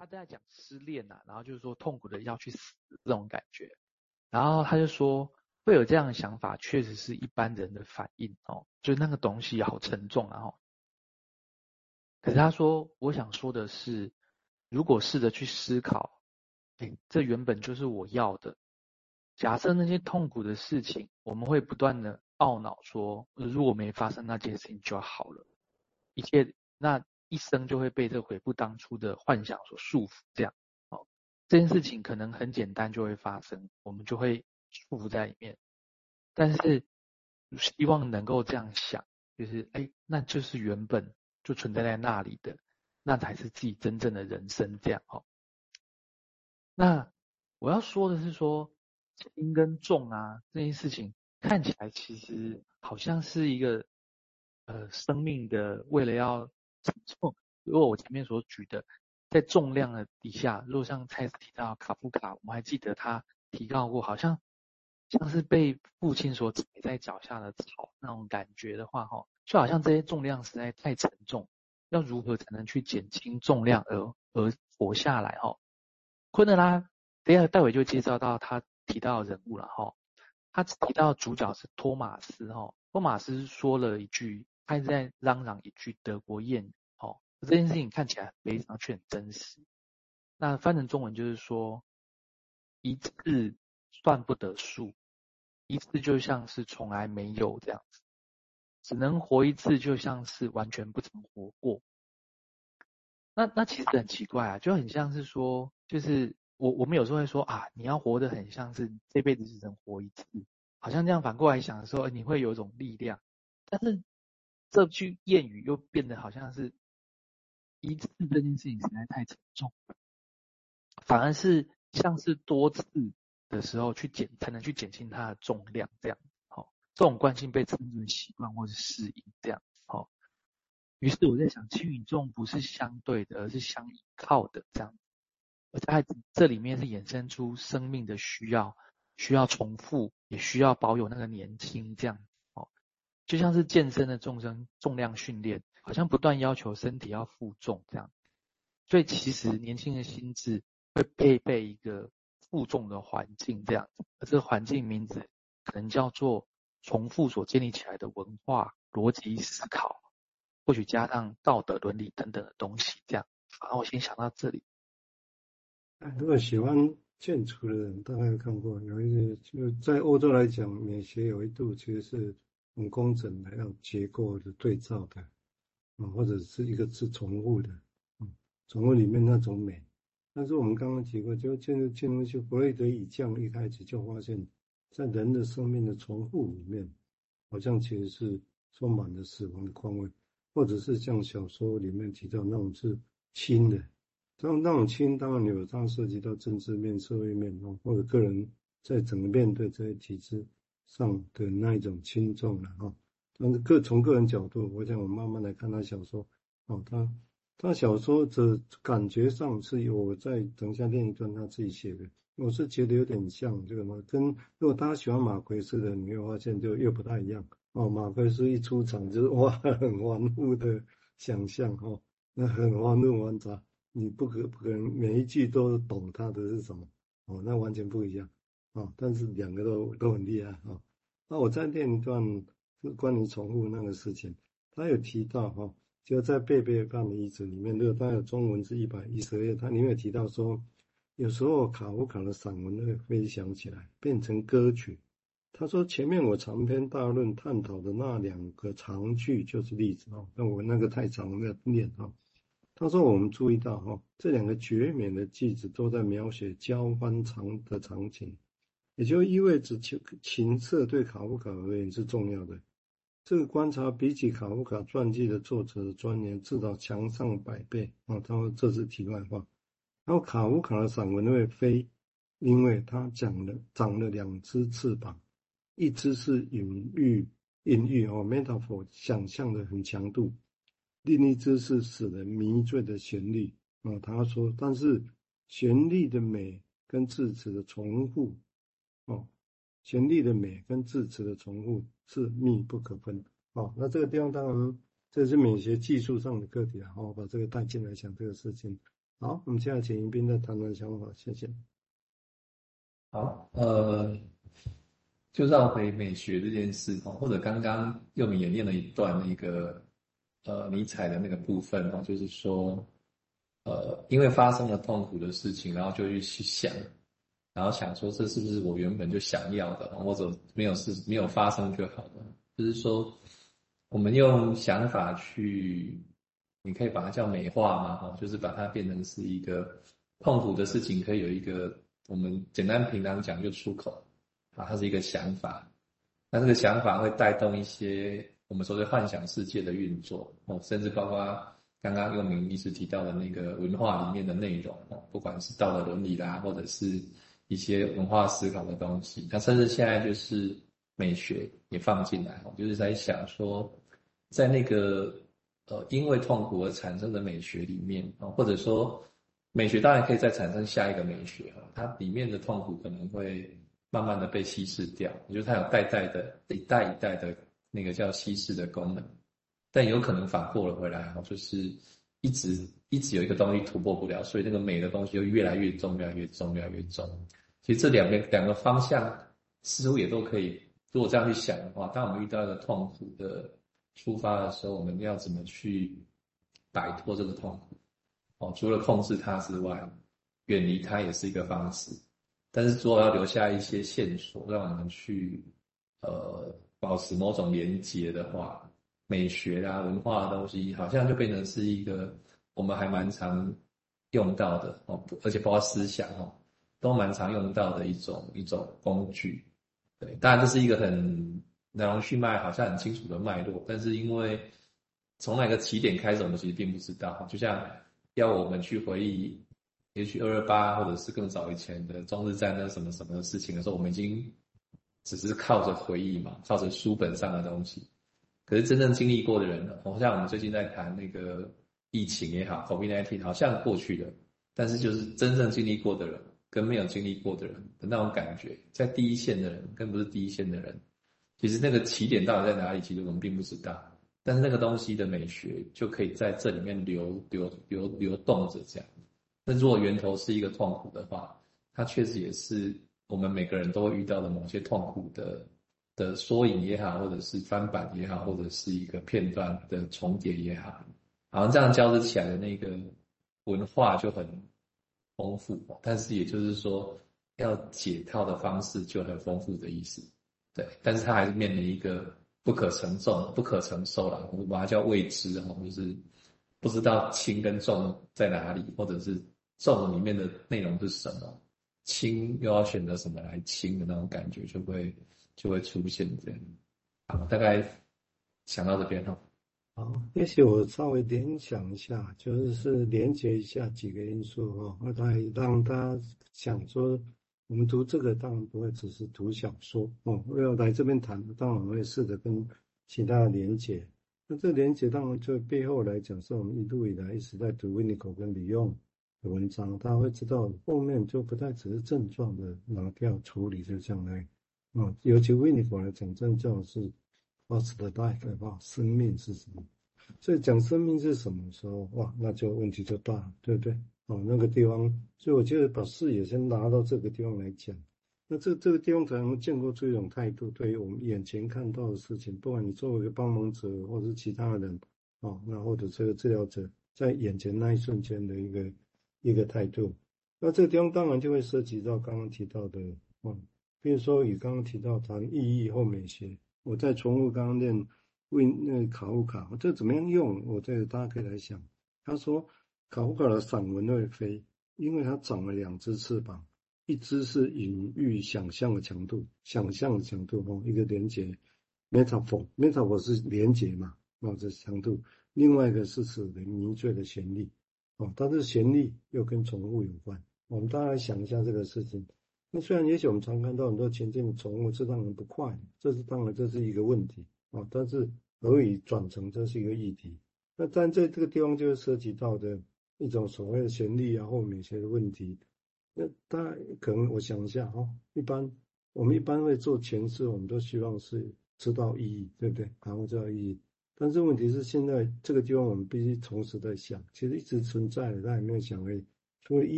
他在讲失恋呐、啊，然后就是说痛苦的要去死这种感觉，然后他就说会有这样的想法，确实是一般人的反应哦，就那个东西好沉重啊哦。可是他说，我想说的是，如果试着去思考，哎，这原本就是我要的。假设那些痛苦的事情，我们会不断的懊恼说，如果没发生那件事情就好了，一切那一生就会被这悔不当初的幻想所束缚。这样，哦，这件事情可能很简单就会发生，我们就会束缚在里面。但是希望能够这样想，就是哎，那就是原本就存在在那里的，那才是自己真正的人生。这样，哦，那我要说的是说。轻跟重啊，这件事情看起来其实好像是一个呃生命的为了要承重。如果我前面所举的，在重量的底下，如果像蔡司提到卡夫卡，我们还记得他提到过，好像像是被父亲所踩在脚下的草那种感觉的话，哈，就好像这些重量实在太沉重，要如何才能去减轻重量而而活下来？哈，昆德拉等下待会就介绍到他。提到的人物了哈，他提到主角是托马斯哈，托马斯说了一句，他一直在嚷嚷一句德国谚语，哦，这件事情看起来非常却很真实。那翻成中文就是说，一次算不得数，一次就像是从来没有这样子，只能活一次，就像是完全不曾活过。那那其实很奇怪啊，就很像是说，就是。我我们有时候会说啊，你要活得很像是这辈子只能活一次，好像这样反过来想的时候，你会有一种力量。但是这句谚语又变得好像是一次这件事情实在太沉重，反而是像是多次的时候去减才能去减轻它的重量，这样好，这种惯性被称之为习惯或是适应，这样好。于是我在想，轻与重不是相对的，而是相依靠的这样。而在这里面是衍生出生命的需要，需要重复，也需要保有那个年轻，这样，就像是健身的重身重量训练，好像不断要求身体要负重这样。所以其实年轻的心智会配备一个负重的环境这样子，而这个环境名字可能叫做重复所建立起来的文化、逻辑思考，或许加上道德伦理等等的东西这样。好，我先想到这里。如果喜欢建筑的人，大概有看过，有一些就在欧洲来讲，美学有一度其实是很工整的，要结构的对照的，啊，或者是一个是重复的，嗯，重复里面那种美。但是我们刚刚提过，就建筑建筑学弗洛伊德以降一开始就发现，在人的生命的重复里面，好像其实是充满了死亡的况味，或者是像小说里面提到那种是轻的。这种那种轻，当然有它涉及到政治面、社会面，或者个人在整个面对这些体制上的那一种轻重了哈。但是各从个人角度，我想我慢慢来看他小说哦，他他小说的感觉上是有我在等下念一段他自己写的，我是觉得有点像这个嘛，跟如果大家喜欢马奎斯的，你会发现就又不太一样哦。马奎斯一出场就是哇，很玩物的想象哦，那很玩物玩杂。你不可不可能每一句都懂他的是什么哦，那完全不一样哦。但是两个都都很厉害哦。那我再念一段是关于重复那个事情，他有提到哈，就在贝贝汉的遗址里面，如果他有中文是一百一十页，他里面有提到说，有时候卡夫卡的散文会飞翔起来，变成歌曲。他说前面我长篇大论探讨的那两个长句就是例子哦，那我那个太长了念哈。他说：“我们注意到，哈，这两个绝美的句子都在描写交欢场的场景，也就意味着情情色对卡夫卡而言是重要的。这个观察比起卡夫卡传记的作者的钻研至少强上百倍啊！他说这是题外话。然后卡夫卡的散文会飞，因为他讲了长了两只翅膀，一只是隐喻隐喻哦，metaphor 想象的很强度。”另一只是使人迷醉的旋律啊，他说，但是旋律的美跟字词的重复，哦，旋律的美跟字词的重复是密不可分。哦，那这个地方当然这是美学技术上的课题啊，我把这个带进来讲这个事情。好，我们现在请迎宾再谈谈想法，谢谢。好，呃，就绕回美学这件事哦，或者刚刚又演练了一段那个呃尼采的那个部分哦，就是说，呃，因为发生了痛苦的事情，然后就去去想。然后想说，这是不是我原本就想要的，或者没有事没有发生就好了？就是说，我们用想法去，你可以把它叫美化嘛，哈，就是把它变成是一个痛苦的事情，可以有一个我们简单平常讲就出口啊，它是一个想法。那这个想法会带动一些我们说的幻想世界的运作，哦，甚至包括刚刚又明一直提到的那个文化里面的内容，不管是道德伦理啦，或者是。一些文化思考的东西，那甚至现在就是美学也放进来，我就是在想说，在那个呃因为痛苦而产生的美学里面啊，或者说美学当然可以再产生下一个美学啊，它里面的痛苦可能会慢慢的被稀释掉，也就是它有代代的一代一代的那个叫稀释的功能，但有可能反过了回来哈，就是一直一直有一个东西突破不了，所以那个美的东西就越来越重，越来越重，越来越重。其实这两个两个方向似乎也都可以。如果这样去想的话，当我们遇到一个痛苦的出发的时候，我们要怎么去摆脱这个痛苦？哦，除了控制它之外，远离它也是一个方式。但是如果要留下一些线索，让我们去呃保持某种连接的话，美学啊、文化的东西，好像就变成是一个我们还蛮常用到的哦，而且包括思想哦。都蛮常用到的一种一种工具，对，当然这是一个很来龙去脉，好像很清楚的脉络，但是因为从哪个起点开始，我们其实并不知道。就像要我们去回忆，也许二二八或者是更早以前的中日战争什么什么的事情的时候，我们已经只是靠着回忆嘛，靠着书本上的东西。可是真正经历过的人呢，好像我们最近在谈那个疫情也好，COVID-19 好像过去了，但是就是真正经历过的人。跟没有经历过的人的那种感觉，在第一线的人跟不是第一线的人，其实那个起点到底在哪里，其实我们并不知道。但是那个东西的美学就可以在这里面流流流流动着这样。那如果源头是一个痛苦的话，它确实也是我们每个人都会遇到的某些痛苦的的缩影也好，或者是翻版也好，或者是一个片段的重叠也好，好像这样交织起来的那个文化就很。丰富，但是也就是说，要解套的方式就很丰富的意思，对。但是它还是面临一个不可承重、不可承受了，我们把它叫未知哈，就是不知道轻跟重在哪里，或者是重里面的内容是什么，轻又要选择什么来轻的那种感觉，就会就会出现这样。好，大概想到这边哈。好，也许我稍微联想一下，就是是连接一下几个因素哈，来让他想说，我们读这个当然不会只是读小说哦，要来这边谈，当然我们会试着跟其他的连接。那这连接当然就背后来讲，是我们一路以来一直在读维尼口跟李用的文章，大家会知道后面就不太只是症状的拿掉处理，就这样来，啊，尤其为你过来讲，症状是。What's the life about？生命是什么？所以讲生命是什么时候，哇，那就问题就大了，对不对？哦，那个地方，所以我就把视野先拿到这个地方来讲，那这这个地方才能建构出一种态度，对于我们眼前看到的事情，不管你作为一个帮忙者，或是其他人，哦，那或者这个治疗者，在眼前那一瞬间的一个一个态度，那这个地方当然就会涉及到刚刚提到的，哦，比如说你刚刚提到谈意义或美学。我再重复刚刚念问那个卡夫卡，这怎么样用？我这个大家可以来想。他说卡夫卡的散文会飞，因为它长了两只翅膀，一只是隐喻想象的强度，想象的强度哦，一个连接 metaphor，metaphor 是连接嘛，哦，这是强度。另外一个是指的迷醉的旋律，哦，但是旋律又跟宠物有关。我们大家来想一下这个事情。那虽然也许我们常看到很多前进的宠物，这让人不快，这是当然这是一个问题啊。但是何以转成这是一个议题。那但在这个地方就是涉及到的一种所谓的权利啊或美学的问题。那当然可能我想一下哈，一般我们一般会做诠释，我们都希望是知道意义，对不对？然后知道意义。但是问题是，现在这个地方我们必须同时在想，其实一直存在的，他也没有想而已。除了医